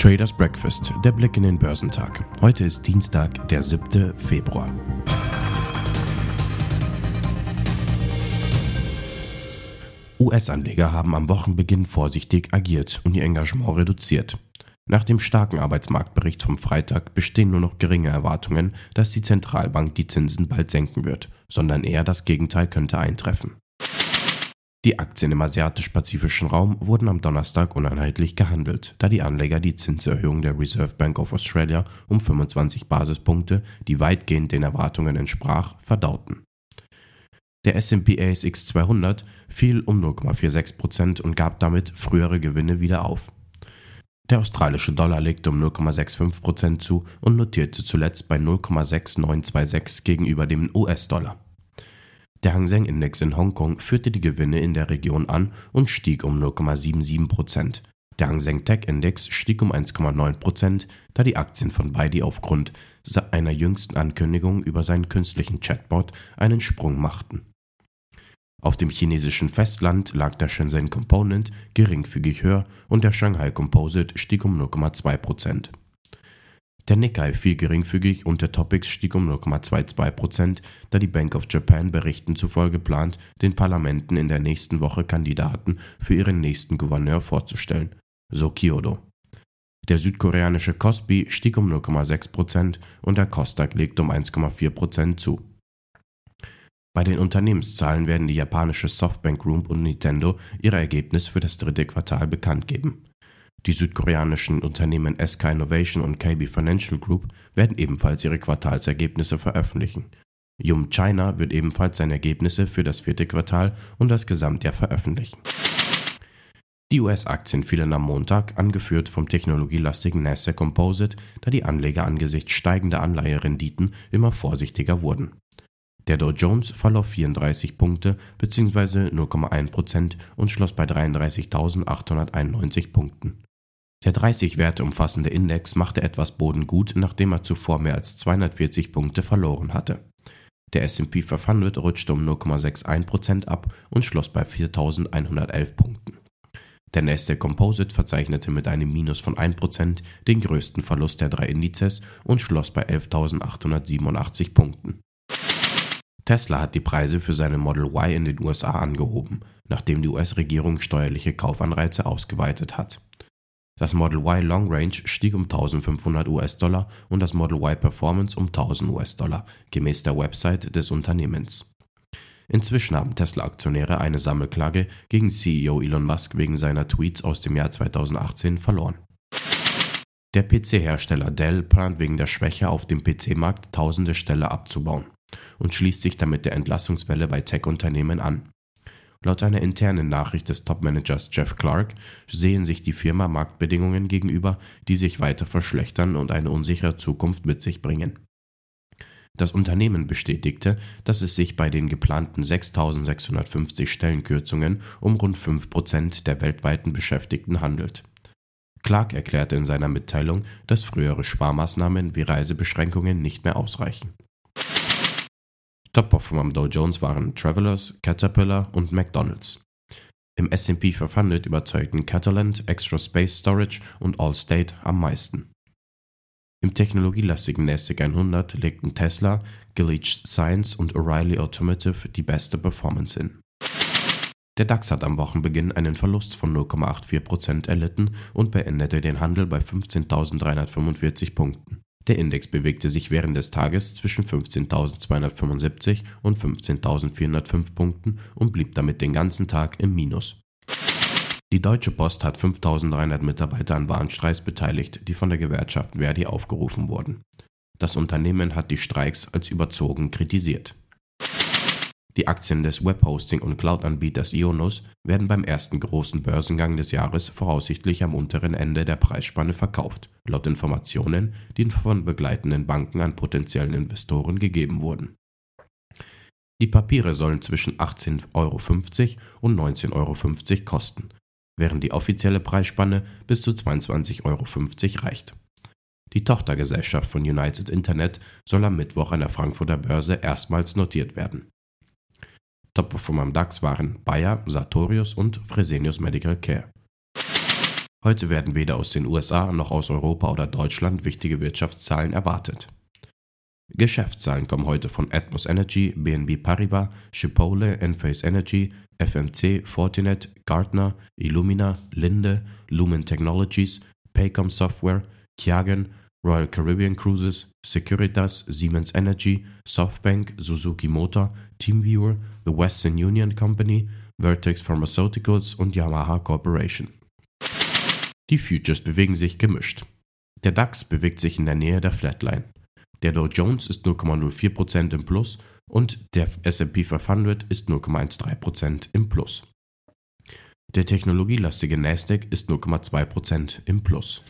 Traders Breakfast, der Blick in den Börsentag. Heute ist Dienstag, der 7. Februar. US-Anleger haben am Wochenbeginn vorsichtig agiert und ihr Engagement reduziert. Nach dem starken Arbeitsmarktbericht vom Freitag bestehen nur noch geringe Erwartungen, dass die Zentralbank die Zinsen bald senken wird, sondern eher das Gegenteil könnte eintreffen. Die Aktien im asiatisch-pazifischen Raum wurden am Donnerstag uneinheitlich gehandelt, da die Anleger die Zinserhöhung der Reserve Bank of Australia um 25 Basispunkte, die weitgehend den Erwartungen entsprach, verdauten. Der S&P ASX 200 fiel um 0,46% und gab damit frühere Gewinne wieder auf. Der australische Dollar legte um 0,65% zu und notierte zuletzt bei 0,6926 gegenüber dem US-Dollar. Der Hang Seng Index in Hongkong führte die Gewinne in der Region an und stieg um 0,77 Prozent. Der Hang Seng Tech Index stieg um 1,9 Prozent, da die Aktien von Baidu aufgrund einer jüngsten Ankündigung über seinen künstlichen Chatbot einen Sprung machten. Auf dem chinesischen Festland lag der Shenzhen Component geringfügig höher und der Shanghai Composite stieg um 0,2 Prozent. Der Nikkei fiel geringfügig und der Topix stieg um 0,22% da die Bank of Japan Berichten zufolge plant, den Parlamenten in der nächsten Woche Kandidaten für ihren nächsten Gouverneur vorzustellen, so Kyodo. Der südkoreanische Kospi stieg um 0,6% und der Kostak legte um 1,4% zu. Bei den Unternehmenszahlen werden die japanische Softbank Group und Nintendo ihre Ergebnisse für das dritte Quartal bekannt geben. Die südkoreanischen Unternehmen SK Innovation und KB Financial Group werden ebenfalls ihre Quartalsergebnisse veröffentlichen. Yum China wird ebenfalls seine Ergebnisse für das vierte Quartal und das Gesamtjahr veröffentlichen. Die US-Aktien fielen am Montag, angeführt vom technologielastigen Nasdaq Composite, da die Anleger angesichts steigender Anleiherenditen immer vorsichtiger wurden. Der Dow Jones verlor 34 Punkte bzw. 0,1% und schloss bei 33.891 Punkten. Der 30 Werte umfassende Index machte etwas Boden gut, nachdem er zuvor mehr als 240 Punkte verloren hatte. Der S&P 500 rutschte um 0,61% ab und schloss bei 4.111 Punkten. Der Nasdaq Composite verzeichnete mit einem Minus von 1% den größten Verlust der drei Indizes und schloss bei 11.887 Punkten. Tesla hat die Preise für seine Model Y in den USA angehoben, nachdem die US-Regierung steuerliche Kaufanreize ausgeweitet hat. Das Model Y Long Range stieg um 1500 US-Dollar und das Model Y Performance um 1000 US-Dollar, gemäß der Website des Unternehmens. Inzwischen haben Tesla-Aktionäre eine Sammelklage gegen CEO Elon Musk wegen seiner Tweets aus dem Jahr 2018 verloren. Der PC-Hersteller Dell plant wegen der Schwäche auf dem PC-Markt tausende Stelle abzubauen und schließt sich damit der Entlassungswelle bei Tech-Unternehmen an. Laut einer internen Nachricht des Topmanagers Jeff Clark sehen sich die Firma Marktbedingungen gegenüber, die sich weiter verschlechtern und eine unsichere Zukunft mit sich bringen. Das Unternehmen bestätigte, dass es sich bei den geplanten 6.650 Stellenkürzungen um rund 5% der weltweiten Beschäftigten handelt. Clark erklärte in seiner Mitteilung, dass frühere Sparmaßnahmen wie Reisebeschränkungen nicht mehr ausreichen. Top-Performer am Dow Jones waren Travelers, Caterpillar und McDonald's. Im S&P 500 überzeugten Catalent, Extra Space Storage und Allstate am meisten. Im technologielastigen NASDAQ 100 legten Tesla, Gilead Science und O'Reilly Automotive die beste Performance hin. Der DAX hat am Wochenbeginn einen Verlust von 0,84% erlitten und beendete den Handel bei 15.345 Punkten. Der Index bewegte sich während des Tages zwischen 15.275 und 15.405 Punkten und blieb damit den ganzen Tag im Minus. Die Deutsche Post hat 5.300 Mitarbeiter an Warnstreiks beteiligt, die von der Gewerkschaft Verdi aufgerufen wurden. Das Unternehmen hat die Streiks als überzogen kritisiert. Die Aktien des Webhosting- und Cloud-Anbieters Ionos werden beim ersten großen Börsengang des Jahres voraussichtlich am unteren Ende der Preisspanne verkauft, laut Informationen, die von begleitenden Banken an potenziellen Investoren gegeben wurden. Die Papiere sollen zwischen 18,50 Euro und 19,50 Euro kosten, während die offizielle Preisspanne bis zu 22,50 Euro reicht. Die Tochtergesellschaft von United Internet soll am Mittwoch an der Frankfurter Börse erstmals notiert werden. Top-Performer am DAX waren Bayer, Sartorius und Fresenius Medical Care. Heute werden weder aus den USA noch aus Europa oder Deutschland wichtige Wirtschaftszahlen erwartet. Geschäftszahlen kommen heute von Atmos Energy, BNB Paribas, Chipotle, Enphase Energy, FMC, Fortinet, Gartner, Illumina, Linde, Lumen Technologies, Paycom Software, Kiagen, Royal Caribbean Cruises, Securitas, Siemens Energy, Softbank, Suzuki Motor, TeamViewer, The Western Union Company, Vertex Pharmaceuticals und Yamaha Corporation. Die Futures bewegen sich gemischt. Der DAX bewegt sich in der Nähe der Flatline. Der Dow Jones ist 0,04% im Plus und der SP 500 ist 0,13% im Plus. Der technologielastige Nasdaq ist 0,2% im Plus.